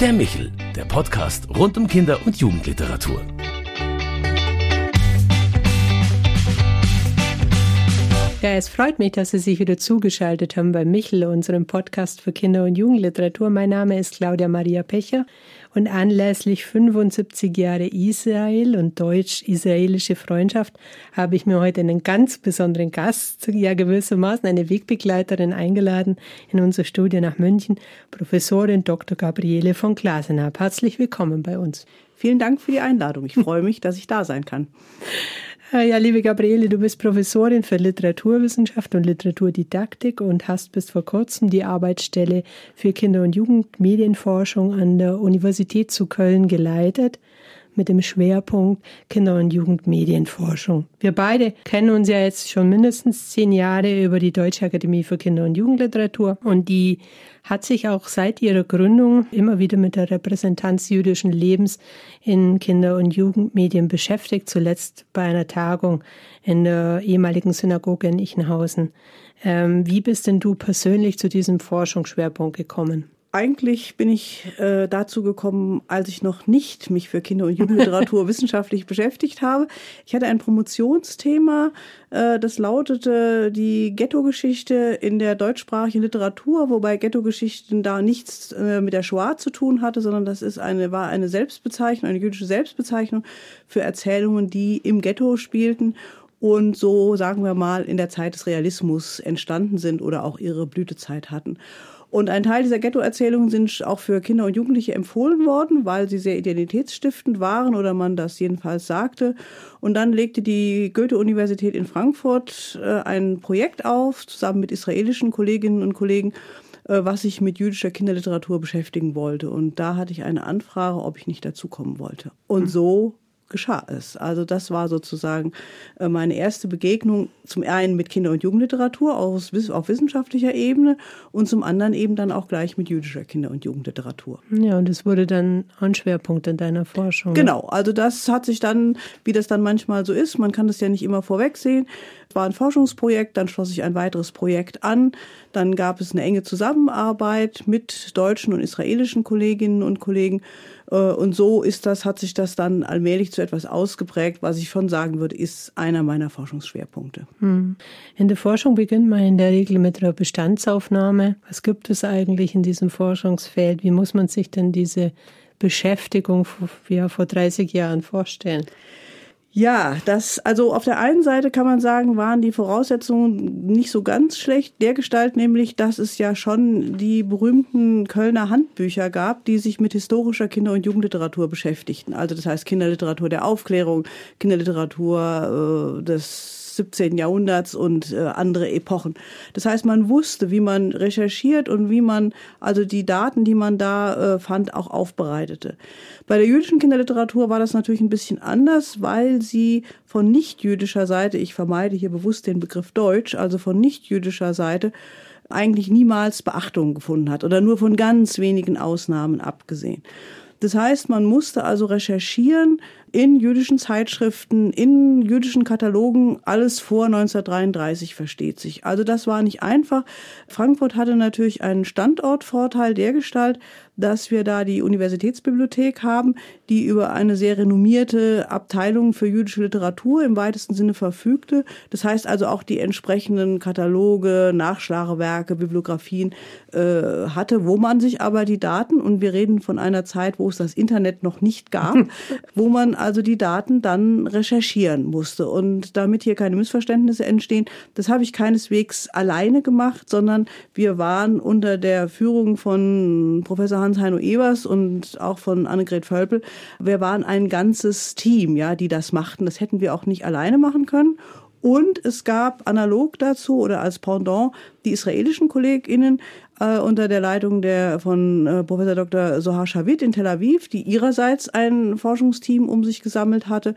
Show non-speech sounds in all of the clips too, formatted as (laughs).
Der Michel, der Podcast rund um Kinder- und Jugendliteratur. Ja, es freut mich, dass Sie sich wieder zugeschaltet haben bei Michel, unserem Podcast für Kinder- und Jugendliteratur. Mein Name ist Claudia Maria Pecher und anlässlich 75 Jahre Israel und deutsch-israelische Freundschaft habe ich mir heute einen ganz besonderen Gast, ja gewissermaßen eine Wegbegleiterin eingeladen in unser Studio nach München, Professorin Dr. Gabriele von Glasenab. Herzlich willkommen bei uns. Vielen Dank für die Einladung. Ich freue mich, dass ich da sein kann. Ja, liebe Gabriele, du bist Professorin für Literaturwissenschaft und Literaturdidaktik und hast bis vor kurzem die Arbeitsstelle für Kinder- und Jugendmedienforschung an der Universität zu Köln geleitet mit dem Schwerpunkt Kinder- und Jugendmedienforschung. Wir beide kennen uns ja jetzt schon mindestens zehn Jahre über die Deutsche Akademie für Kinder- und Jugendliteratur und die hat sich auch seit ihrer Gründung immer wieder mit der Repräsentanz jüdischen Lebens in Kinder- und Jugendmedien beschäftigt, zuletzt bei einer Tagung in der ehemaligen Synagoge in Ichenhausen. Ähm, wie bist denn du persönlich zu diesem Forschungsschwerpunkt gekommen? Eigentlich bin ich äh, dazu gekommen, als ich noch nicht mich für Kinder- und Jugendliteratur (laughs) wissenschaftlich beschäftigt habe. Ich hatte ein Promotionsthema, äh, das lautete die Ghetto-Geschichte in der deutschsprachigen Literatur, wobei Ghetto-Geschichten da nichts äh, mit der Shoah zu tun hatte, sondern das ist eine, war eine Selbstbezeichnung, eine jüdische Selbstbezeichnung für Erzählungen, die im Ghetto spielten und so, sagen wir mal, in der Zeit des Realismus entstanden sind oder auch ihre Blütezeit hatten. Und ein Teil dieser Ghetto-Erzählungen sind auch für Kinder und Jugendliche empfohlen worden, weil sie sehr identitätsstiftend waren oder man das jedenfalls sagte. Und dann legte die Goethe-Universität in Frankfurt äh, ein Projekt auf, zusammen mit israelischen Kolleginnen und Kollegen, äh, was sich mit jüdischer Kinderliteratur beschäftigen wollte. Und da hatte ich eine Anfrage, ob ich nicht dazukommen wollte. Und so geschah es. Also das war sozusagen äh, meine erste Begegnung zum einen mit Kinder- und Jugendliteratur auf, auf wissenschaftlicher Ebene und zum anderen eben dann auch gleich mit jüdischer Kinder- und Jugendliteratur. Ja, und es wurde dann ein Schwerpunkt in deiner Forschung. Genau, also das hat sich dann, wie das dann manchmal so ist, man kann das ja nicht immer vorwegsehen. War ein Forschungsprojekt, dann schloss sich ein weiteres Projekt an, dann gab es eine enge Zusammenarbeit mit deutschen und israelischen Kolleginnen und Kollegen äh, und so ist das, hat sich das dann allmählich zu etwas ausgeprägt, was ich schon sagen würde, ist einer meiner Forschungsschwerpunkte. Hm. In der Forschung beginnt man in der Regel mit einer Bestandsaufnahme. Was gibt es eigentlich in diesem Forschungsfeld? Wie muss man sich denn diese Beschäftigung ja, vor 30 Jahren vorstellen? Ja, das, also auf der einen Seite kann man sagen, waren die Voraussetzungen nicht so ganz schlecht. Der Gestalt nämlich, dass es ja schon die berühmten Kölner Handbücher gab, die sich mit historischer Kinder- und Jugendliteratur beschäftigten. Also das heißt Kinderliteratur der Aufklärung, Kinderliteratur äh, des 17. Jahrhunderts und äh, andere Epochen. Das heißt, man wusste, wie man recherchiert und wie man also die Daten, die man da äh, fand, auch aufbereitete. Bei der jüdischen Kinderliteratur war das natürlich ein bisschen anders, weil sie von nicht-jüdischer Seite, ich vermeide hier bewusst den Begriff Deutsch, also von nicht-jüdischer Seite, eigentlich niemals Beachtung gefunden hat oder nur von ganz wenigen Ausnahmen abgesehen. Das heißt, man musste also recherchieren in jüdischen Zeitschriften, in jüdischen Katalogen, alles vor 1933 versteht sich. Also das war nicht einfach. Frankfurt hatte natürlich einen Standortvorteil der Gestalt, dass wir da die Universitätsbibliothek haben, die über eine sehr renommierte Abteilung für jüdische Literatur im weitesten Sinne verfügte. Das heißt also auch die entsprechenden Kataloge, Nachschlagewerke, Bibliografien äh, hatte, wo man sich aber die Daten, und wir reden von einer Zeit, wo es das Internet noch nicht gab, (laughs) wo man also die Daten dann recherchieren musste. Und damit hier keine Missverständnisse entstehen, das habe ich keineswegs alleine gemacht, sondern wir waren unter der Führung von Professor Hans-Heino Ebers und auch von Annegret Völpel. Wir waren ein ganzes Team, ja, die das machten. Das hätten wir auch nicht alleine machen können. Und es gab analog dazu oder als Pendant die israelischen KollegInnen äh, unter der Leitung der von äh, Professor Dr. Sohar Shavit in Tel Aviv, die ihrerseits ein Forschungsteam um sich gesammelt hatte,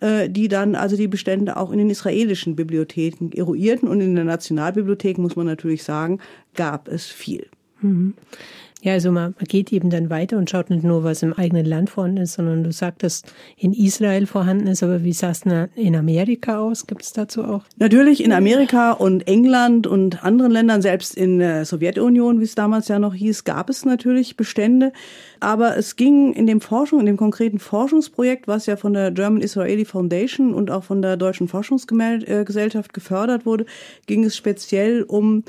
äh, die dann also die Bestände auch in den israelischen Bibliotheken eruierten. Und in der Nationalbibliothek, muss man natürlich sagen, gab es viel. Mhm. Ja, also man, man, geht eben dann weiter und schaut nicht nur, was im eigenen Land vorhanden ist, sondern du sagtest, in Israel vorhanden ist, aber wie sah es in Amerika aus? Gibt es dazu auch? Natürlich in Amerika und England und anderen Ländern, selbst in der Sowjetunion, wie es damals ja noch hieß, gab es natürlich Bestände. Aber es ging in dem Forschung, in dem konkreten Forschungsprojekt, was ja von der German Israeli Foundation und auch von der Deutschen Forschungsgesellschaft gefördert wurde, ging es speziell um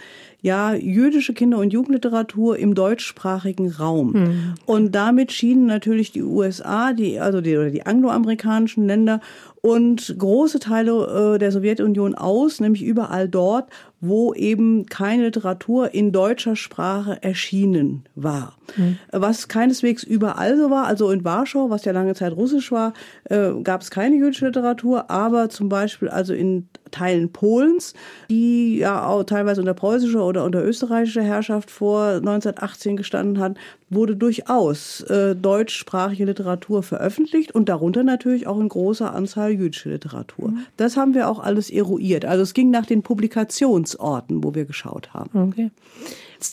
ja, jüdische Kinder- und Jugendliteratur im deutschsprachigen Raum. Mhm. Und damit schienen natürlich die USA, die, also die, oder die angloamerikanischen Länder und große Teile äh, der Sowjetunion aus, nämlich überall dort, wo eben keine Literatur in deutscher Sprache erschienen war. Mhm. Was keineswegs überall so war, also in Warschau, was ja lange Zeit russisch war, äh, gab es keine jüdische Literatur, aber zum Beispiel also in Teilen Polens, die ja auch teilweise unter preußischer oder unter österreichischer Herrschaft vor 1918 gestanden hat, wurde durchaus äh, deutschsprachige Literatur veröffentlicht und darunter natürlich auch in großer Anzahl jüdische Literatur. Mhm. Das haben wir auch alles eruiert. Also es ging nach den Publikationsorten, wo wir geschaut haben. Okay.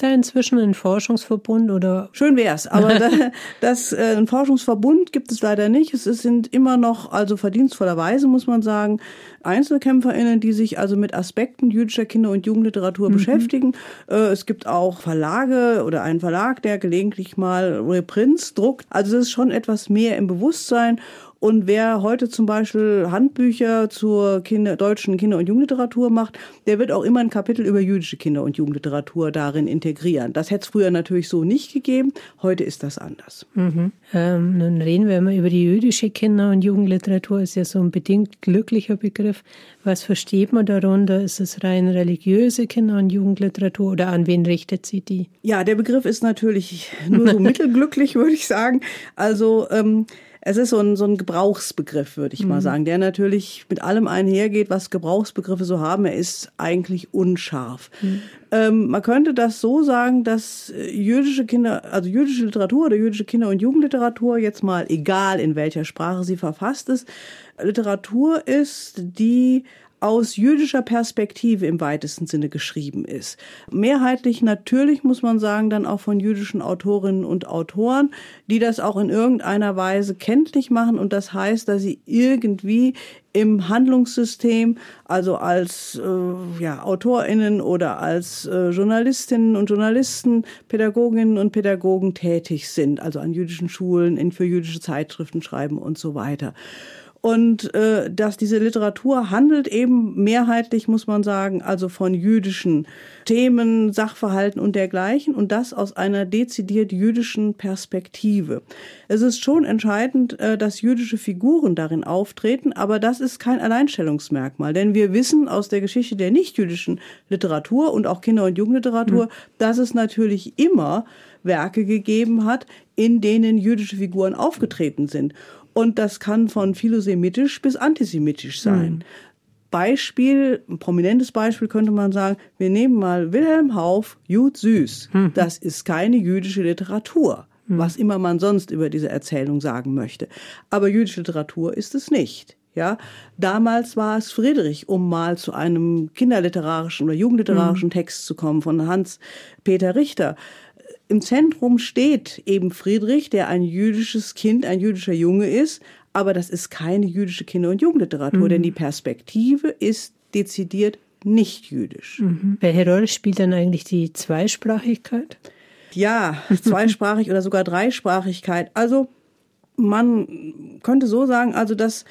Da inzwischen ein Forschungsverbund oder? Schön wär's, aber (laughs) das, das äh, ein Forschungsverbund gibt es leider nicht. Es sind immer noch, also verdienstvollerweise muss man sagen, EinzelkämpferInnen, die sich also mit Aspekten jüdischer Kinder- und Jugendliteratur mhm. beschäftigen. Äh, es gibt auch Verlage oder einen Verlag, der gelegentlich mal Reprints druckt. Also es ist schon etwas mehr im Bewusstsein. Und wer heute zum Beispiel Handbücher zur Kinder, deutschen Kinder- und Jugendliteratur macht, der wird auch immer ein Kapitel über jüdische Kinder- und Jugendliteratur darin integrieren. Das hätte es früher natürlich so nicht gegeben. Heute ist das anders. Mhm. Ähm, nun reden wir immer über die jüdische Kinder- und Jugendliteratur. Ist ja so ein bedingt glücklicher Begriff. Was versteht man darunter? Ist es rein religiöse Kinder- und Jugendliteratur oder an wen richtet sie die? Ja, der Begriff ist natürlich nur so (laughs) mittelglücklich, würde ich sagen. Also ähm, es ist so ein, so ein Gebrauchsbegriff, würde ich mhm. mal sagen, der natürlich mit allem einhergeht, was Gebrauchsbegriffe so haben. Er ist eigentlich unscharf. Mhm. Ähm, man könnte das so sagen, dass äh, jüdische Kinder, also jüdische Literatur oder jüdische Kinder- und Jugendliteratur, jetzt mal egal in welcher Sprache sie verfasst ist, Literatur ist, die aus jüdischer Perspektive im weitesten Sinne geschrieben ist. Mehrheitlich natürlich muss man sagen, dann auch von jüdischen Autorinnen und Autoren, die das auch in irgendeiner Weise kenntlich machen und das heißt, dass sie irgendwie im Handlungssystem, also als äh, ja, AutorInnen oder als äh, Journalistinnen und Journalisten, Pädagoginnen und Pädagogen tätig sind, also an jüdischen Schulen, in, für jüdische Zeitschriften schreiben und so weiter. Und äh, dass diese Literatur handelt eben mehrheitlich, muss man sagen, also von jüdischen Themen, Sachverhalten und dergleichen und das aus einer dezidiert jüdischen Perspektive. Es ist schon entscheidend, äh, dass jüdische Figuren darin auftreten, aber das ist kein Alleinstellungsmerkmal, denn wir wissen aus der Geschichte der nichtjüdischen Literatur und auch Kinder- und Jugendliteratur, mhm. dass es natürlich immer Werke gegeben hat, in denen jüdische Figuren aufgetreten sind. Und das kann von philosemitisch bis antisemitisch sein. Mhm. Beispiel, ein prominentes Beispiel könnte man sagen, wir nehmen mal Wilhelm Hauff, Jud Süß. Mhm. Das ist keine jüdische Literatur, mhm. was immer man sonst über diese Erzählung sagen möchte. Aber jüdische Literatur ist es nicht. Ja, damals war es Friedrich, um mal zu einem kinderliterarischen oder jugendliterarischen mhm. Text zu kommen von Hans Peter Richter. Im Zentrum steht eben Friedrich, der ein jüdisches Kind, ein jüdischer Junge ist, aber das ist keine jüdische Kinder- und Jugendliteratur, mhm. denn die Perspektive ist dezidiert nicht jüdisch. Mhm. Welche Rolle spielt dann eigentlich die Zweisprachigkeit? Ja, zweisprachig oder sogar Dreisprachigkeit. Also man könnte so sagen, also dass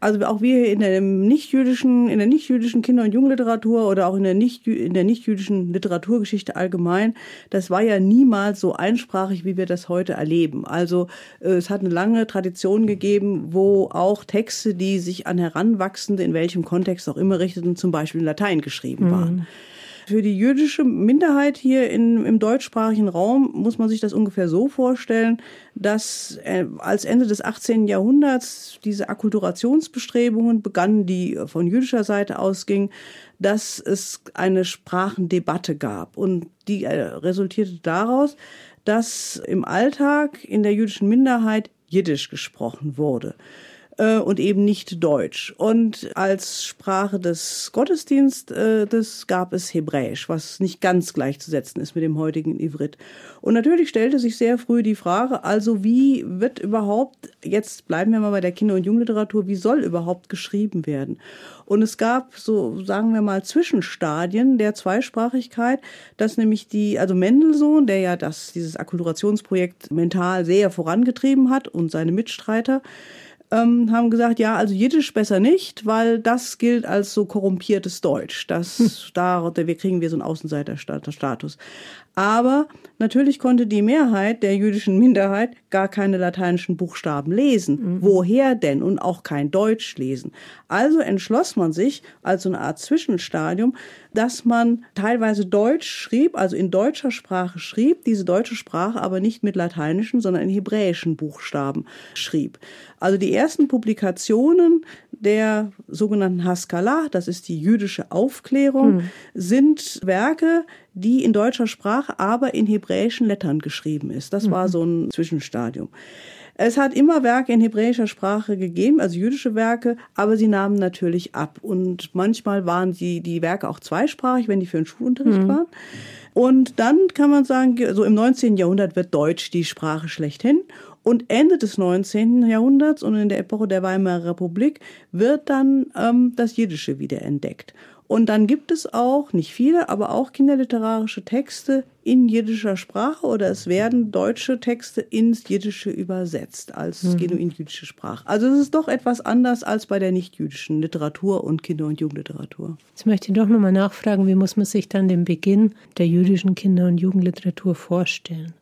also auch wir in der nichtjüdischen, in der nichtjüdischen Kinder- und Jugendliteratur oder auch in der nicht in der nichtjüdischen Literaturgeschichte allgemein, das war ja niemals so einsprachig, wie wir das heute erleben. Also äh, es hat eine lange Tradition gegeben, wo auch Texte, die sich an Heranwachsende in welchem Kontext auch immer richteten, zum Beispiel in Latein geschrieben waren. Mhm. Für die jüdische Minderheit hier in, im deutschsprachigen Raum muss man sich das ungefähr so vorstellen, dass äh, als Ende des 18. Jahrhunderts diese Akkulturationsbestrebungen begannen, die von jüdischer Seite ausgingen, dass es eine Sprachendebatte gab. Und die äh, resultierte daraus, dass im Alltag in der jüdischen Minderheit Jiddisch gesprochen wurde. Äh, und eben nicht Deutsch. Und als Sprache des Gottesdienstes gab es Hebräisch, was nicht ganz gleichzusetzen ist mit dem heutigen Ivrit. Und natürlich stellte sich sehr früh die Frage, also wie wird überhaupt, jetzt bleiben wir mal bei der Kinder- und Jugendliteratur, wie soll überhaupt geschrieben werden? Und es gab so, sagen wir mal, Zwischenstadien der Zweisprachigkeit, dass nämlich die, also Mendelssohn, der ja das, dieses Akkulturationsprojekt mental sehr vorangetrieben hat und seine Mitstreiter, ähm, haben gesagt, ja, also Jiddisch besser nicht, weil das gilt als so korrumpiertes Deutsch. Das, hm. da, wir kriegen wir so einen Außenseiterstatus. Aber natürlich konnte die Mehrheit der jüdischen Minderheit gar keine lateinischen Buchstaben lesen. Mhm. Woher denn? Und auch kein Deutsch lesen. Also entschloss man sich als so eine Art Zwischenstadium, dass man teilweise Deutsch schrieb, also in deutscher Sprache schrieb, diese deutsche Sprache aber nicht mit lateinischen, sondern in hebräischen Buchstaben schrieb. Also die ersten Publikationen der sogenannten Haskalah, das ist die jüdische Aufklärung, mhm. sind Werke, die in deutscher Sprache, aber in hebräischen Lettern geschrieben ist. Das war mhm. so ein Zwischenstadium. Es hat immer Werke in hebräischer Sprache gegeben, also jüdische Werke, aber sie nahmen natürlich ab. Und manchmal waren die, die Werke auch zweisprachig, wenn die für den Schulunterricht mhm. waren. Und dann kann man sagen, so im 19. Jahrhundert wird Deutsch die Sprache schlechthin. Und Ende des 19. Jahrhunderts und in der Epoche der Weimarer Republik wird dann ähm, das Jiddische wieder entdeckt. Und dann gibt es auch, nicht viele, aber auch kinderliterarische Texte in jiddischer Sprache oder es werden deutsche Texte ins Jiddische übersetzt als mhm. genuin jüdische Sprache. Also es ist doch etwas anders als bei der nicht-jüdischen Literatur und Kinder- und Jugendliteratur. Jetzt möchte ich doch nochmal nachfragen, wie muss man sich dann den Beginn der jüdischen Kinder- und Jugendliteratur vorstellen?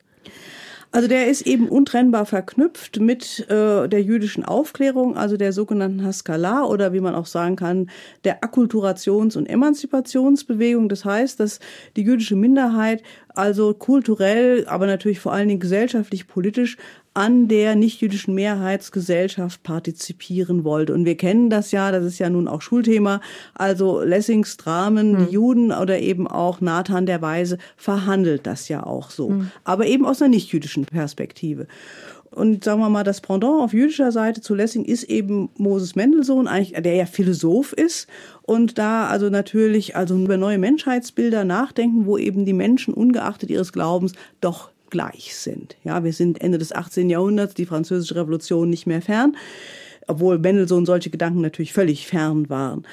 Also der ist eben untrennbar verknüpft mit äh, der jüdischen Aufklärung, also der sogenannten Haskalah oder wie man auch sagen kann, der Akkulturations- und Emanzipationsbewegung. Das heißt, dass die jüdische Minderheit also kulturell, aber natürlich vor allen Dingen gesellschaftlich, politisch an der nichtjüdischen Mehrheitsgesellschaft partizipieren wollte. Und wir kennen das ja, das ist ja nun auch Schulthema. Also Lessings Dramen, hm. die Juden oder eben auch Nathan der Weise verhandelt das ja auch so. Hm. Aber eben aus einer nichtjüdischen Perspektive. Und sagen wir mal, das Pendant auf jüdischer Seite zu Lessing ist eben Moses Mendelssohn, eigentlich, der ja Philosoph ist und da also natürlich also über neue Menschheitsbilder nachdenken, wo eben die Menschen ungeachtet ihres Glaubens doch gleich sind. Ja, wir sind Ende des 18. Jahrhunderts, die französische Revolution nicht mehr fern, obwohl Mendelssohn solche Gedanken natürlich völlig fern waren.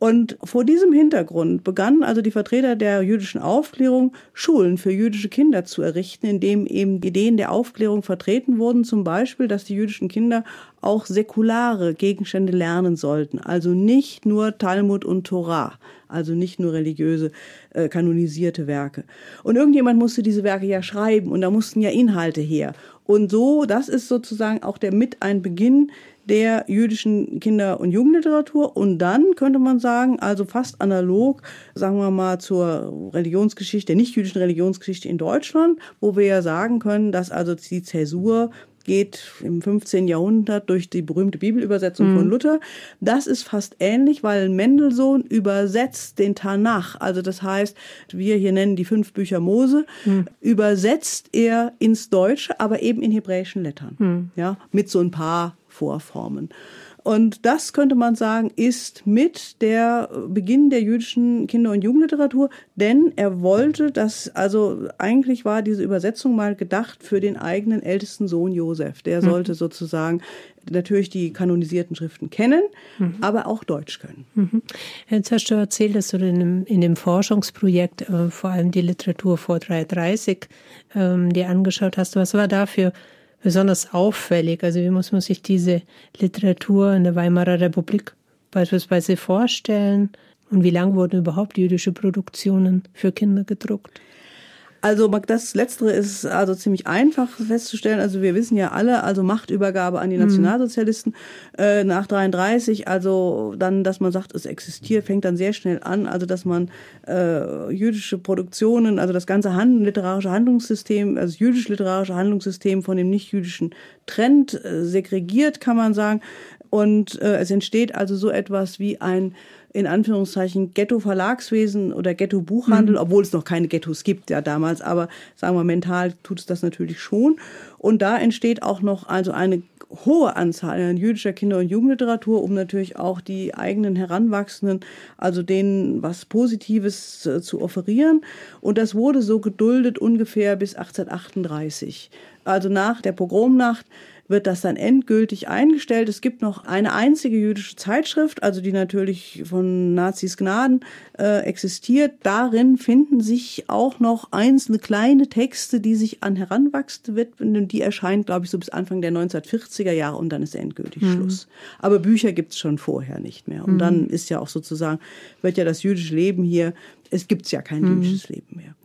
Und vor diesem Hintergrund begannen also die Vertreter der jüdischen Aufklärung, Schulen für jüdische Kinder zu errichten, in dem eben Ideen der Aufklärung vertreten wurden, zum Beispiel, dass die jüdischen Kinder auch säkulare Gegenstände lernen sollten, also nicht nur Talmud und Torah, also nicht nur religiöse äh, kanonisierte Werke. Und irgendjemand musste diese Werke ja schreiben und da mussten ja Inhalte her. Und so, das ist sozusagen auch der mit ein Beginn der jüdischen Kinder- und Jugendliteratur. Und dann könnte man sagen, also fast analog, sagen wir mal, zur Religionsgeschichte, der nicht-jüdischen Religionsgeschichte in Deutschland, wo wir ja sagen können, dass also die Zäsur geht im 15. Jahrhundert durch die berühmte Bibelübersetzung mhm. von Luther. Das ist fast ähnlich, weil Mendelssohn übersetzt den Tanach, also das heißt, wir hier nennen die fünf Bücher Mose, mhm. übersetzt er ins Deutsche, aber eben in hebräischen Lettern, mhm. ja, mit so ein paar Vorformen. Und das könnte man sagen, ist mit der Beginn der jüdischen Kinder- und Jugendliteratur, denn er wollte, dass, also eigentlich war diese Übersetzung mal gedacht für den eigenen ältesten Sohn Josef. Der mhm. sollte sozusagen natürlich die kanonisierten Schriften kennen, mhm. aber auch Deutsch können. Mhm. Jetzt hast du erzählt, dass du in dem, in dem Forschungsprojekt äh, vor allem die Literatur vor 330 ähm, dir angeschaut hast. Was war da für besonders auffällig. Also wie muss man sich diese Literatur in der Weimarer Republik beispielsweise vorstellen? Und wie lang wurden überhaupt jüdische Produktionen für Kinder gedruckt? Also das Letztere ist also ziemlich einfach festzustellen. Also wir wissen ja alle, also Machtübergabe an die mhm. Nationalsozialisten mhm. äh, nach 33, also dann, dass man sagt, es existiert, fängt dann sehr schnell an. Also dass man äh, jüdische Produktionen, also das ganze Hand literarische Handlungssystem, also jüdisch-literarische Handlungssystem von dem nicht-jüdischen Trend äh, segregiert, kann man sagen. Und äh, es entsteht also so etwas wie ein in Anführungszeichen Ghetto-Verlagswesen oder Ghetto-Buchhandel, mhm. obwohl es noch keine Ghettos gibt ja damals, aber sagen wir mental tut es das natürlich schon. Und da entsteht auch noch also eine hohe Anzahl an jüdischer Kinder- und Jugendliteratur, um natürlich auch die eigenen Heranwachsenden, also denen was Positives äh, zu offerieren. Und das wurde so geduldet ungefähr bis 1838. Also nach der Pogromnacht wird das dann endgültig eingestellt. Es gibt noch eine einzige jüdische Zeitschrift, also die natürlich von Nazis Gnaden äh, existiert. Darin finden sich auch noch einzelne kleine Texte, die sich an Heranwachsende widmen. Die erscheinen, glaube ich, so bis Anfang der 1940er Jahre und dann ist endgültig mhm. Schluss. Aber Bücher gibt es schon vorher nicht mehr. Und mhm. dann ist ja auch sozusagen, wird ja das jüdische Leben hier, es gibt ja kein mhm. jüdisches Leben mehr.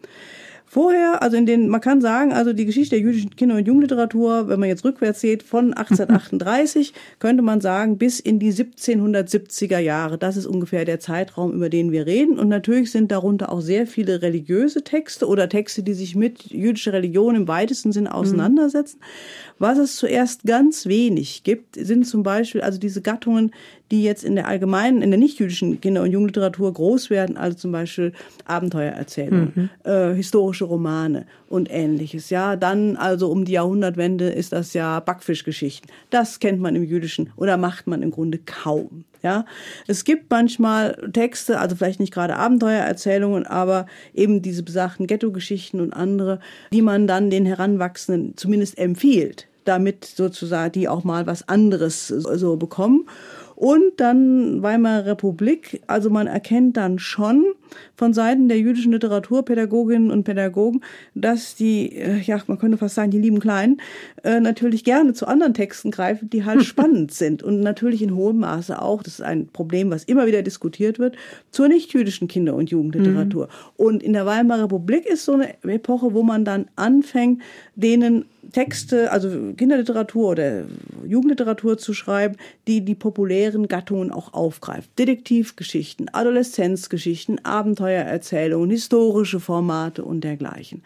Vorher, also in den, man kann sagen, also die Geschichte der jüdischen Kinder- und Jugendliteratur, wenn man jetzt rückwärts sieht, von 1838, (laughs) könnte man sagen, bis in die 1770er Jahre. Das ist ungefähr der Zeitraum, über den wir reden. Und natürlich sind darunter auch sehr viele religiöse Texte oder Texte, die sich mit jüdischer Religion im weitesten Sinne auseinandersetzen. Mhm. Was es zuerst ganz wenig gibt, sind zum Beispiel also diese Gattungen, die jetzt in der allgemeinen, in der nicht-jüdischen Kinder- und Jugendliteratur groß werden, also zum Beispiel Abenteuererzählungen, mhm. äh, historische Romane und ähnliches. Ja, dann also um die Jahrhundertwende ist das ja Backfischgeschichten. Das kennt man im Jüdischen oder macht man im Grunde kaum. Ja, es gibt manchmal Texte, also vielleicht nicht gerade Abenteuererzählungen, aber eben diese besagten Ghetto-Geschichten und andere, die man dann den Heranwachsenden zumindest empfiehlt, damit sozusagen die auch mal was anderes so bekommen. Und dann Weimarer Republik, also man erkennt dann schon von Seiten der jüdischen Literaturpädagoginnen und Pädagogen, dass die, äh, ja, man könnte fast sagen, die lieben Kleinen, äh, natürlich gerne zu anderen Texten greifen, die halt (laughs) spannend sind und natürlich in hohem Maße auch, das ist ein Problem, was immer wieder diskutiert wird, zur nicht-jüdischen Kinder- und Jugendliteratur. Mhm. Und in der Weimarer Republik ist so eine Epoche, wo man dann anfängt, denen Texte, also Kinderliteratur oder Jugendliteratur zu schreiben, die die populären Gattungen auch aufgreift. Detektivgeschichten, Adoleszenzgeschichten, Abenteuererzählungen, historische Formate und dergleichen.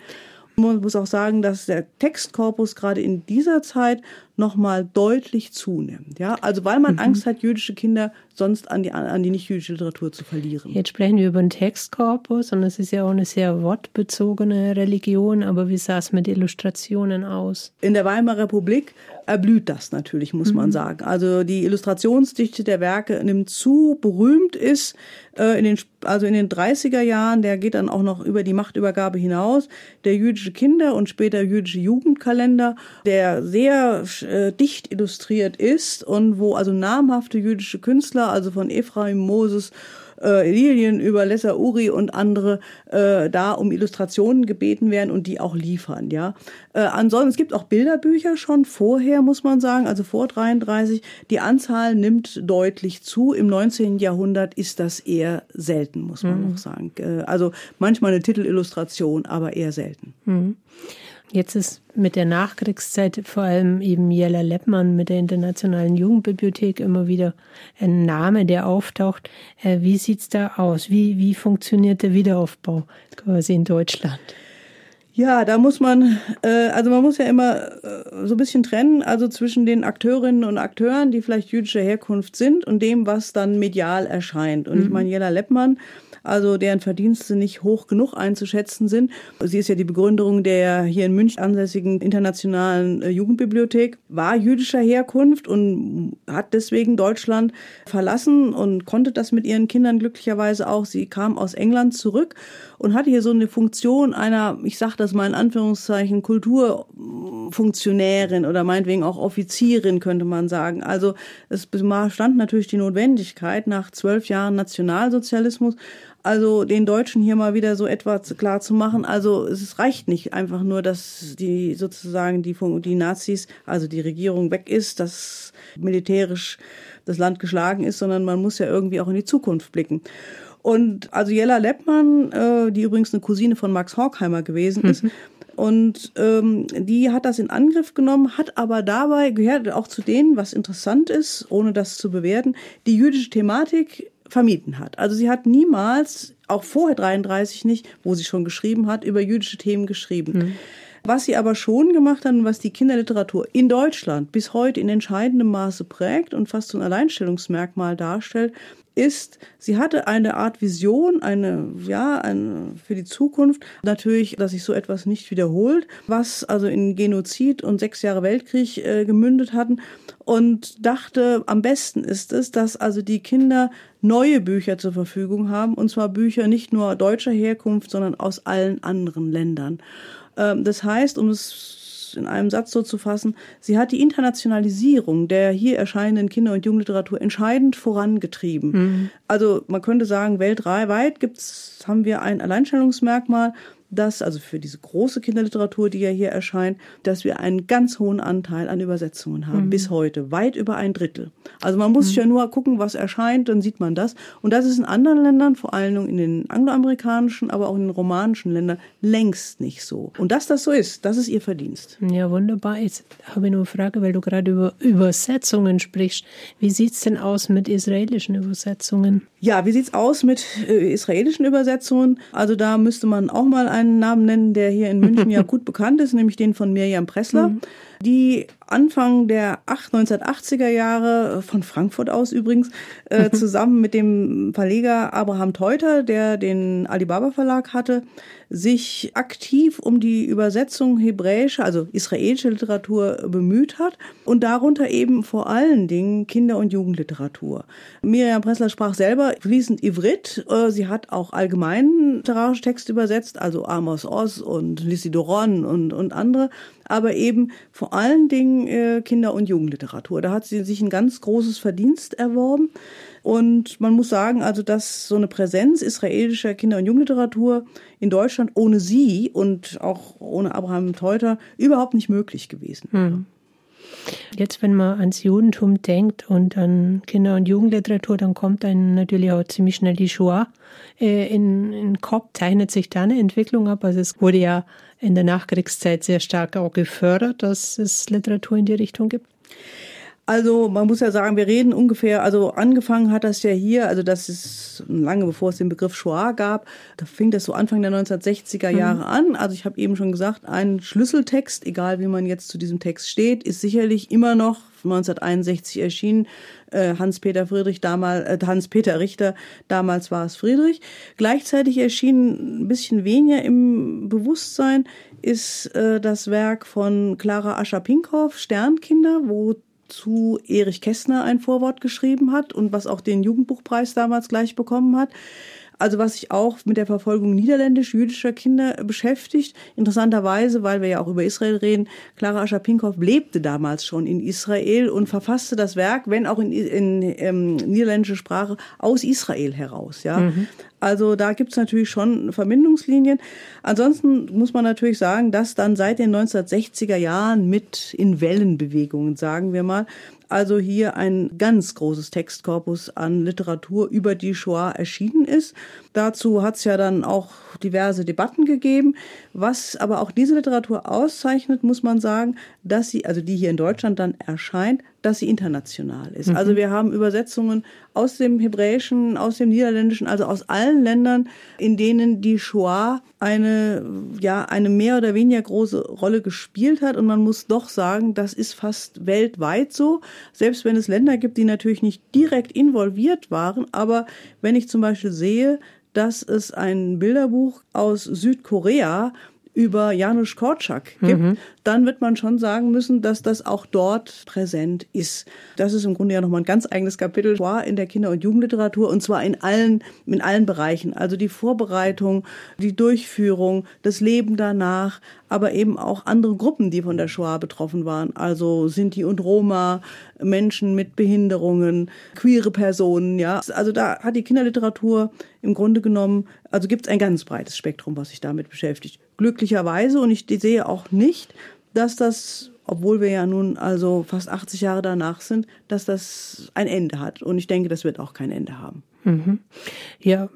Man muss auch sagen, dass der Textkorpus gerade in dieser Zeit nochmal deutlich zunimmt. Ja, also weil man mhm. Angst hat, jüdische Kinder sonst an die, an die nicht-jüdische Literatur zu verlieren. Jetzt sprechen wir über den Textkorpus und es ist ja auch eine sehr wortbezogene Religion, aber wie sah es mit Illustrationen aus? In der Weimarer Republik erblüht das natürlich, muss mhm. man sagen. Also die Illustrationsdichte der Werke nimmt zu, berühmt ist äh, in den, also in den 30er Jahren, der geht dann auch noch über die Machtübergabe hinaus, der jüdische Kinder- und später jüdische Jugendkalender, der sehr äh, dicht illustriert ist und wo also namhafte jüdische Künstler, also von Ephraim Moses, äh, Lilien über Lesser Uri und andere äh, da um Illustrationen gebeten werden und die auch liefern. Ja, äh, ansonsten es gibt auch Bilderbücher schon vorher, muss man sagen, also vor 33. Die Anzahl nimmt deutlich zu. Im 19. Jahrhundert ist das eher selten, muss man mhm. noch sagen. Äh, also manchmal eine Titelillustration, aber eher selten. Mhm. Jetzt ist mit der Nachkriegszeit vor allem eben Jella Leppmann mit der Internationalen Jugendbibliothek immer wieder ein Name, der auftaucht. Äh, wie sieht's da aus? Wie, wie funktioniert der Wiederaufbau quasi in Deutschland? Ja, da muss man, äh, also man muss ja immer äh, so ein bisschen trennen, also zwischen den Akteurinnen und Akteuren, die vielleicht jüdischer Herkunft sind und dem, was dann medial erscheint. Und mhm. ich meine, Jella Leppmann also deren Verdienste nicht hoch genug einzuschätzen sind. Sie ist ja die Begründerin der hier in München ansässigen internationalen äh, Jugendbibliothek, war jüdischer Herkunft und hat deswegen Deutschland verlassen und konnte das mit ihren Kindern glücklicherweise auch. Sie kam aus England zurück und hatte hier so eine Funktion einer, ich sage das mal in Anführungszeichen, Kulturfunktionärin oder meinetwegen auch Offizierin, könnte man sagen. Also es bestand natürlich die Notwendigkeit nach zwölf Jahren Nationalsozialismus also den Deutschen hier mal wieder so etwas klar zu machen. Also es reicht nicht einfach nur, dass die sozusagen die, die Nazis, also die Regierung weg ist, dass militärisch das Land geschlagen ist, sondern man muss ja irgendwie auch in die Zukunft blicken. Und also Jella Leppmann, äh, die übrigens eine Cousine von Max Horkheimer gewesen ist, mhm. Und ähm, die hat das in Angriff genommen, hat aber dabei, gehört auch zu denen, was interessant ist, ohne das zu bewerten, die jüdische Thematik vermieden hat. Also sie hat niemals, auch vorher 33 nicht, wo sie schon geschrieben hat, über jüdische Themen geschrieben. Mhm. Was sie aber schon gemacht hat und was die Kinderliteratur in Deutschland bis heute in entscheidendem Maße prägt und fast so ein Alleinstellungsmerkmal darstellt, ist, sie hatte eine Art Vision, eine, ja, eine, für die Zukunft. Natürlich, dass sich so etwas nicht wiederholt, was also in Genozid und sechs Jahre Weltkrieg äh, gemündet hatten und dachte, am besten ist es, dass also die Kinder neue Bücher zur Verfügung haben, und zwar Bücher nicht nur deutscher Herkunft, sondern aus allen anderen Ländern. Ähm, das heißt, um es in einem Satz so zu fassen, sie hat die Internationalisierung der hier erscheinenden Kinder- und Jugendliteratur entscheidend vorangetrieben. Mhm. Also man könnte sagen, weltweit gibt's, haben wir ein Alleinstellungsmerkmal dass, also für diese große Kinderliteratur, die ja hier erscheint, dass wir einen ganz hohen Anteil an Übersetzungen haben, mhm. bis heute, weit über ein Drittel. Also man muss mhm. ja nur gucken, was erscheint, dann sieht man das. Und das ist in anderen Ländern, vor allem in den angloamerikanischen, aber auch in den romanischen Ländern, längst nicht so. Und dass das so ist, das ist ihr Verdienst. Ja, wunderbar. Jetzt habe ich nur eine Frage, weil du gerade über Übersetzungen sprichst. Wie sieht's denn aus mit israelischen Übersetzungen? Ja, wie sieht's aus mit äh, israelischen Übersetzungen? Also da müsste man auch mal einen Namen nennen, der hier in München ja (laughs) gut bekannt ist, nämlich den von Mirjam Pressler. Mhm die Anfang der 1980er Jahre von Frankfurt aus übrigens äh, mhm. zusammen mit dem Verleger Abraham Teuter, der den Alibaba Verlag hatte, sich aktiv um die Übersetzung hebräischer, also israelischer Literatur bemüht hat und darunter eben vor allen Dingen Kinder- und Jugendliteratur. Miriam Pressler sprach selber fließend Ivrit. Äh, sie hat auch allgemeinen literarische Texte übersetzt, also Amos Oz und Lissi Doron und, und andere aber eben vor allen Dingen äh, Kinder- und Jugendliteratur. Da hat sie sich ein ganz großes Verdienst erworben. Und man muss sagen, also, dass so eine Präsenz israelischer Kinder- und Jugendliteratur in Deutschland ohne sie und auch ohne Abraham Teuter überhaupt nicht möglich gewesen wäre. Hm. Jetzt, wenn man ans Judentum denkt und an Kinder- und Jugendliteratur, dann kommt einem natürlich auch ziemlich schnell die Shoah äh, in, in Kopf. Zeichnet sich da eine Entwicklung ab? Also es wurde ja in der Nachkriegszeit sehr stark auch gefördert, dass es Literatur in die Richtung gibt. Also man muss ja sagen, wir reden ungefähr, also angefangen hat das ja hier, also das ist lange bevor es den Begriff Shoah gab, da fing das so Anfang der 1960er Jahre mhm. an. Also ich habe eben schon gesagt, ein Schlüsseltext, egal wie man jetzt zu diesem Text steht, ist sicherlich immer noch 1961 erschienen. Äh, Hans-Peter Friedrich damals, äh, Hans-Peter Richter, damals war es Friedrich. Gleichzeitig erschien ein bisschen weniger im Bewusstsein ist äh, das Werk von Clara Ascher-Pinkhoff, Sternkinder, wo zu Erich Kästner ein Vorwort geschrieben hat und was auch den Jugendbuchpreis damals gleich bekommen hat. Also was sich auch mit der Verfolgung niederländisch-jüdischer Kinder beschäftigt. Interessanterweise, weil wir ja auch über Israel reden, Clara Ascher-Pinkhoff lebte damals schon in Israel und verfasste das Werk, wenn auch in, in, ähm, niederländischer Sprache, aus Israel heraus. Ja, mhm. Also da gibt's natürlich schon Verbindungslinien. Ansonsten muss man natürlich sagen, dass dann seit den 1960er Jahren mit in Wellenbewegungen, sagen wir mal, also hier ein ganz großes Textkorpus an Literatur über die Shoah erschienen ist. Dazu hat es ja dann auch diverse Debatten gegeben. Was aber auch diese Literatur auszeichnet, muss man sagen, dass sie, also die hier in Deutschland dann erscheint, dass sie international ist. Mhm. Also wir haben Übersetzungen aus dem Hebräischen, aus dem Niederländischen, also aus allen Ländern, in denen die Shoah eine, ja, eine mehr oder weniger große Rolle gespielt hat. Und man muss doch sagen, das ist fast weltweit so. Selbst wenn es Länder gibt, die natürlich nicht direkt involviert waren. Aber wenn ich zum Beispiel sehe, dass es ein Bilderbuch aus Südkorea über Janusz Korczak gibt, mhm. dann wird man schon sagen müssen, dass das auch dort präsent ist. Das ist im Grunde ja nochmal ein ganz eigenes Kapitel in der Kinder- und Jugendliteratur und zwar in allen, in allen Bereichen. Also die Vorbereitung, die Durchführung, das Leben danach, aber eben auch andere Gruppen, die von der Shoah betroffen waren. Also Sinti und Roma, Menschen mit Behinderungen, queere Personen, ja. Also da hat die Kinderliteratur im Grunde genommen, also gibt es ein ganz breites Spektrum, was sich damit beschäftigt. Glücklicherweise, und ich sehe auch nicht, dass das obwohl wir ja nun also fast 80 Jahre danach sind, dass das ein Ende hat. Und ich denke, das wird auch kein Ende haben. Mhm. Ja,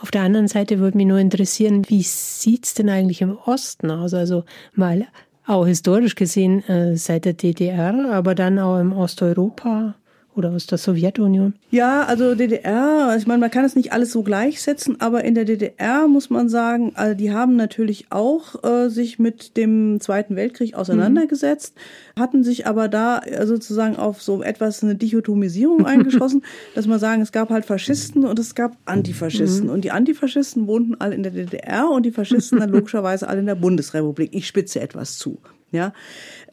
auf der anderen Seite würde mich nur interessieren, wie sieht's denn eigentlich im Osten aus? Also mal auch historisch gesehen äh, seit der DDR, aber dann auch im Osteuropa oder aus der Sowjetunion? Ja, also DDR, ich meine, man kann es nicht alles so gleichsetzen, aber in der DDR muss man sagen, also die haben natürlich auch äh, sich mit dem Zweiten Weltkrieg auseinandergesetzt, mhm. hatten sich aber da äh, sozusagen auf so etwas eine Dichotomisierung (laughs) eingeschossen, dass man sagen, es gab halt Faschisten und es gab Antifaschisten. Mhm. Und die Antifaschisten wohnten alle in der DDR und die Faschisten dann (laughs) logischerweise alle in der Bundesrepublik. Ich spitze etwas zu. Ja,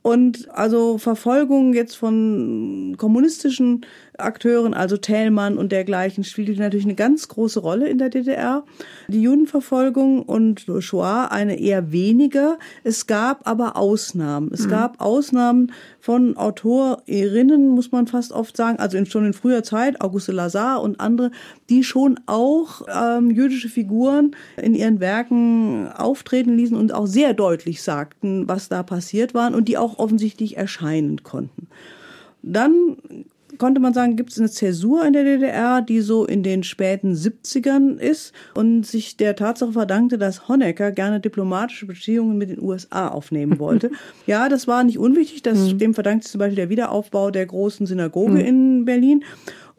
und also Verfolgung jetzt von kommunistischen Akteuren, also Thälmann und dergleichen, spielte natürlich eine ganz große Rolle in der DDR. Die Judenverfolgung und Shoah eine eher weniger. Es gab aber Ausnahmen. Es mhm. gab Ausnahmen von Autorinnen, muss man fast oft sagen, also in, schon in früher Zeit, Auguste Lazar und andere, die schon auch ähm, jüdische Figuren in ihren Werken auftreten ließen und auch sehr deutlich sagten, was da passiert war und die auch offensichtlich erscheinen konnten. Dann konnte man sagen, gibt es eine Zäsur in der DDR, die so in den späten 70ern ist und sich der Tatsache verdankte, dass Honecker gerne diplomatische Beziehungen mit den USA aufnehmen wollte. (laughs) ja, das war nicht unwichtig. Das, mhm. Dem verdankt sich zum Beispiel der Wiederaufbau der großen Synagoge mhm. in Berlin.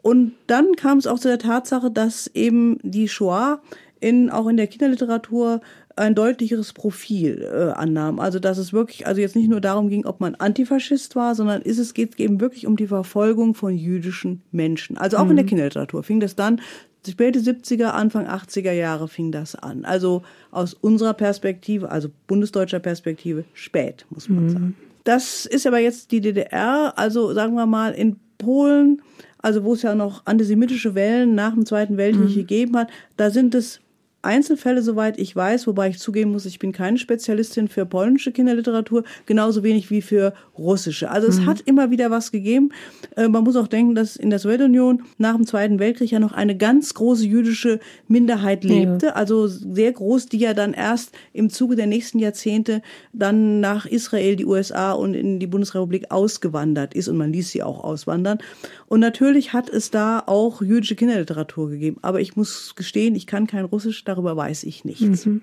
Und dann kam es auch zu der Tatsache, dass eben die Shoah in, auch in der Kinderliteratur ein deutlicheres Profil äh, annahm. Also dass es wirklich, also jetzt nicht nur darum ging, ob man Antifaschist war, sondern ist es geht eben wirklich um die Verfolgung von jüdischen Menschen. Also auch mhm. in der mhm. Kinderliteratur fing das dann späte 70er, Anfang 80er Jahre fing das an. Also aus unserer Perspektive, also bundesdeutscher Perspektive, spät, muss man mhm. sagen. Das ist aber jetzt die DDR, also sagen wir mal in Polen, also wo es ja noch antisemitische Wellen nach dem Zweiten Weltkrieg mhm. gegeben hat, da sind es Einzelfälle, soweit ich weiß, wobei ich zugeben muss, ich bin keine Spezialistin für polnische Kinderliteratur, genauso wenig wie für russische. Also es mhm. hat immer wieder was gegeben. Äh, man muss auch denken, dass in der Sowjetunion nach dem Zweiten Weltkrieg ja noch eine ganz große jüdische Minderheit lebte, ja. also sehr groß, die ja dann erst im Zuge der nächsten Jahrzehnte dann nach Israel, die USA und in die Bundesrepublik ausgewandert ist und man ließ sie auch auswandern. Und natürlich hat es da auch jüdische Kinderliteratur gegeben. Aber ich muss gestehen, ich kann kein Russisch, darüber weiß ich nichts. Mhm.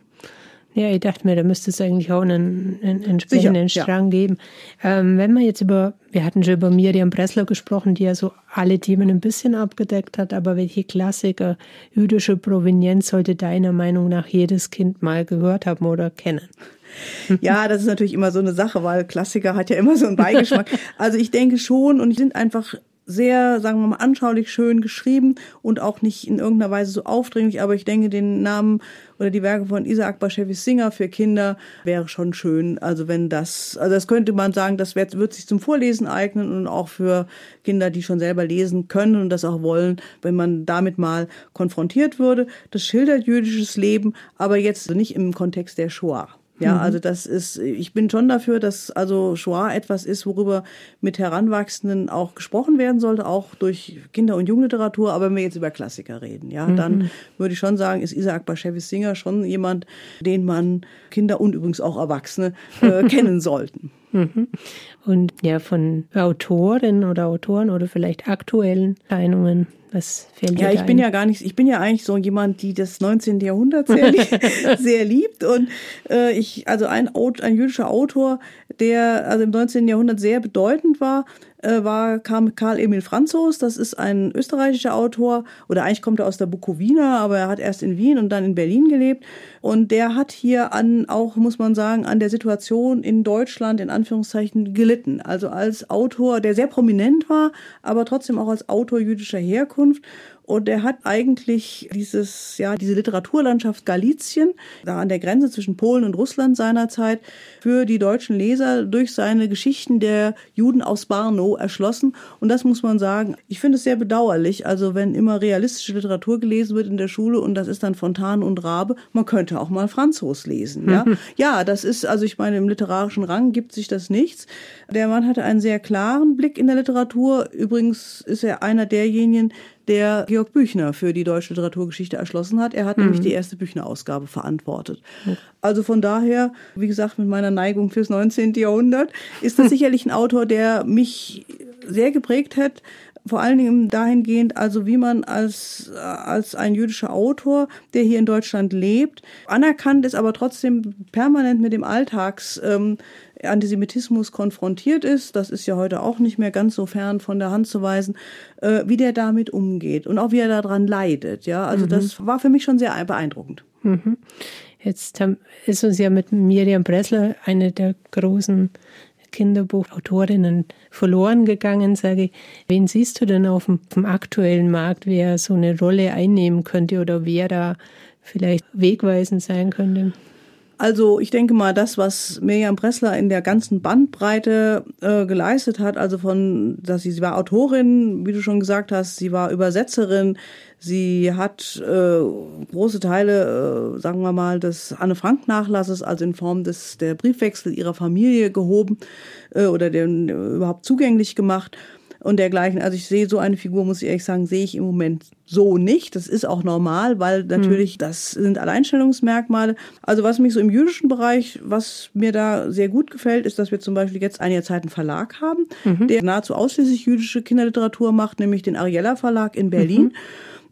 Ja, ich dachte mir, da müsste es eigentlich auch einen, einen entsprechenden Sicher, Strang ja. geben. Ähm, wenn man jetzt über, wir hatten schon über Miriam Breslau gesprochen, die ja so alle Themen ein bisschen abgedeckt hat, aber welche Klassiker jüdische Provenienz sollte deiner Meinung nach jedes Kind mal gehört haben oder kennen? (laughs) Ja, das ist natürlich immer so eine Sache, weil Klassiker hat ja immer so einen Beigeschmack. (laughs) Also ich denke schon und sind einfach sehr, sagen wir mal, anschaulich schön geschrieben und auch nicht in irgendeiner Weise so aufdringlich, aber ich denke, den Namen oder die Werke von Isaac Bashevis Singer für Kinder wäre schon schön. Also wenn das, also das könnte man sagen, das wird, wird sich zum Vorlesen eignen und auch für Kinder, die schon selber lesen können und das auch wollen, wenn man damit mal konfrontiert würde. Das schildert jüdisches Leben, aber jetzt nicht im Kontext der Shoah. Ja, mhm. also das ist, ich bin schon dafür, dass also Shoah etwas ist, worüber mit Heranwachsenden auch gesprochen werden sollte, auch durch Kinder- und Jugendliteratur. Aber wenn wir jetzt über Klassiker reden, ja, mhm. dann würde ich schon sagen, ist Isaac Bashevis Singer schon jemand, den man Kinder und übrigens auch Erwachsene äh, (laughs) kennen sollten. Mhm. Und ja, von Autoren oder Autoren oder vielleicht aktuellen Erscheinungen was dir Ja, ich ein? bin ja gar nicht, ich bin ja eigentlich so jemand, die das 19. Jahrhundert sehr, (laughs) sehr liebt. Und äh, ich, also ein, ein jüdischer Autor, der also im 19. Jahrhundert sehr bedeutend war, war kam Karl Emil Franzos. Das ist ein österreichischer Autor oder eigentlich kommt er aus der Bukowina, aber er hat erst in Wien und dann in Berlin gelebt. Und der hat hier an auch muss man sagen an der Situation in Deutschland in Anführungszeichen gelitten. Also als Autor, der sehr prominent war, aber trotzdem auch als Autor jüdischer Herkunft und er hat eigentlich dieses, ja, diese Literaturlandschaft Galizien, da an der Grenze zwischen Polen und Russland seinerzeit, für die deutschen Leser durch seine Geschichten der Juden aus Barno erschlossen. Und das muss man sagen, ich finde es sehr bedauerlich. Also wenn immer realistische Literatur gelesen wird in der Schule und das ist dann Fontan und Rabe, man könnte auch mal Franzos lesen. Ja, (laughs) ja das ist, also ich meine, im literarischen Rang gibt sich das nichts. Der Mann hatte einen sehr klaren Blick in der Literatur. Übrigens ist er einer derjenigen, der Georg Büchner für die deutsche Literaturgeschichte erschlossen hat. Er hat mhm. nämlich die erste Büchner-Ausgabe verantwortet. Also von daher, wie gesagt, mit meiner Neigung fürs 19. Jahrhundert, ist das (laughs) sicherlich ein Autor, der mich sehr geprägt hat, vor allen Dingen dahingehend, also wie man als, als ein jüdischer Autor, der hier in Deutschland lebt, anerkannt ist, aber trotzdem permanent mit dem Alltags, ähm, Antisemitismus konfrontiert ist, das ist ja heute auch nicht mehr ganz so fern von der Hand zu weisen, äh, wie der damit umgeht und auch wie er daran leidet. Ja, also mhm. das war für mich schon sehr beeindruckend. Mhm. Jetzt ist uns ja mit Miriam Bressler eine der großen Kinderbuchautorinnen verloren gegangen, sage ich. Wen siehst du denn auf dem, auf dem aktuellen Markt, wer so eine Rolle einnehmen könnte oder wer da vielleicht wegweisend sein könnte? Also ich denke mal, das, was Miriam Pressler in der ganzen Bandbreite äh, geleistet hat, also von, dass sie, sie war Autorin, wie du schon gesagt hast, sie war Übersetzerin, sie hat äh, große Teile, äh, sagen wir mal, des Anne-Frank-Nachlasses, also in Form des der Briefwechsel ihrer Familie gehoben äh, oder den äh, überhaupt zugänglich gemacht und dergleichen. Also ich sehe so eine Figur, muss ich ehrlich sagen, sehe ich im Moment so nicht. Das ist auch normal, weil natürlich, hm. das sind Alleinstellungsmerkmale. Also was mich so im jüdischen Bereich, was mir da sehr gut gefällt, ist, dass wir zum Beispiel jetzt einige Zeit einen Verlag haben, mhm. der nahezu ausschließlich jüdische Kinderliteratur macht, nämlich den Ariella Verlag in Berlin. Mhm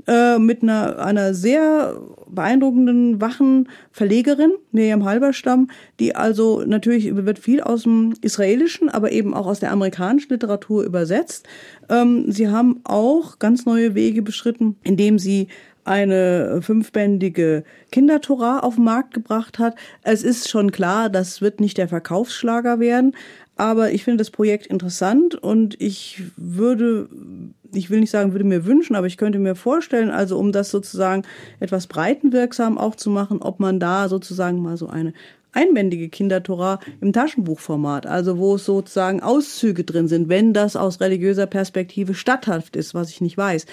äh, mit einer, einer sehr beeindruckenden, wachen Verlegerin, Miriam Halberstam, die also natürlich wird viel aus dem Israelischen, aber eben auch aus der amerikanischen Literatur übersetzt. Ähm, sie haben auch ganz neue Wege beschritten, indem sie eine fünfbändige Kindertora auf den Markt gebracht hat. Es ist schon klar, das wird nicht der Verkaufsschlager werden, aber ich finde das Projekt interessant und ich würde ich will nicht sagen, würde mir wünschen, aber ich könnte mir vorstellen, also um das sozusagen etwas breitenwirksam auch zu machen, ob man da sozusagen mal so eine einbändige Kindertora im Taschenbuchformat, also wo es sozusagen Auszüge drin sind, wenn das aus religiöser Perspektive statthaft ist, was ich nicht weiß.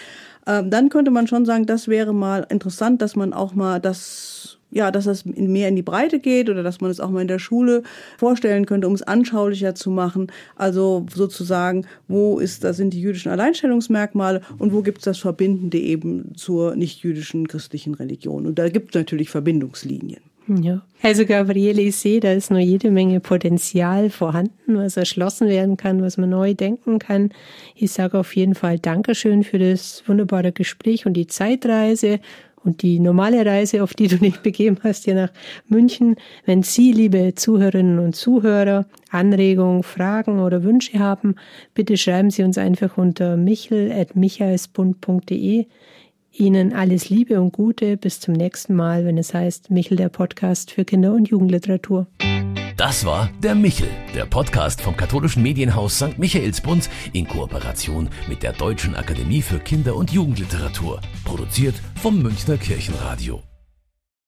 Ähm, dann könnte man schon sagen, das wäre mal interessant, dass man auch mal das ja, dass das mehr in die Breite geht oder dass man es auch mal in der Schule vorstellen könnte, um es anschaulicher zu machen. Also sozusagen, wo ist, da sind die jüdischen Alleinstellungsmerkmale und wo gibt es das Verbindende eben zur nicht-jüdischen christlichen Religion. Und da gibt es natürlich Verbindungslinien. Ja. Also Gabriele, ich sehe, da ist noch jede Menge Potenzial vorhanden, was erschlossen werden kann, was man neu denken kann. Ich sage auf jeden Fall Dankeschön für das wunderbare Gespräch und die Zeitreise und die normale Reise, auf die du (laughs) dich begeben hast, hier nach München. Wenn Sie, liebe Zuhörerinnen und Zuhörer, Anregungen, Fragen oder Wünsche haben, bitte schreiben Sie uns einfach unter michel.michaelsbund.de. Ihnen alles Liebe und Gute. Bis zum nächsten Mal, wenn es heißt Michel, der Podcast für Kinder- und Jugendliteratur. Das war der Michel, der Podcast vom katholischen Medienhaus St. Michaelsbund in Kooperation mit der Deutschen Akademie für Kinder- und Jugendliteratur, produziert vom Münchner Kirchenradio.